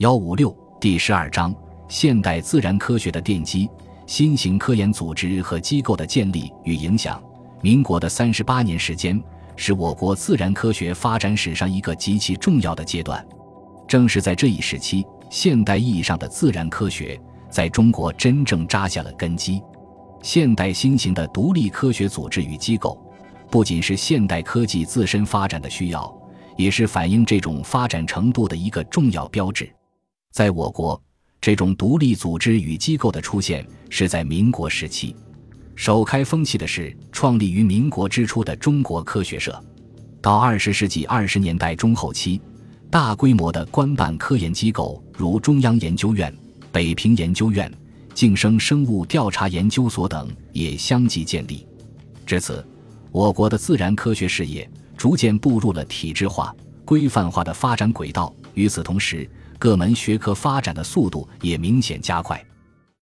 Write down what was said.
幺五六第十二章：现代自然科学的奠基，新型科研组织和机构的建立与影响。民国的三十八年时间，是我国自然科学发展史上一个极其重要的阶段。正是在这一时期，现代意义上的自然科学在中国真正扎下了根基。现代新型的独立科学组织与机构，不仅是现代科技自身发展的需要，也是反映这种发展程度的一个重要标志。在我国，这种独立组织与机构的出现是在民国时期。首开风气的是创立于民国之初的中国科学社。到二十世纪二十年代中后期，大规模的官办科研机构如中央研究院、北平研究院、晋升生物调查研究所等也相继建立。至此，我国的自然科学事业逐渐步入了体制化、规范化的发展轨道。与此同时，各门学科发展的速度也明显加快。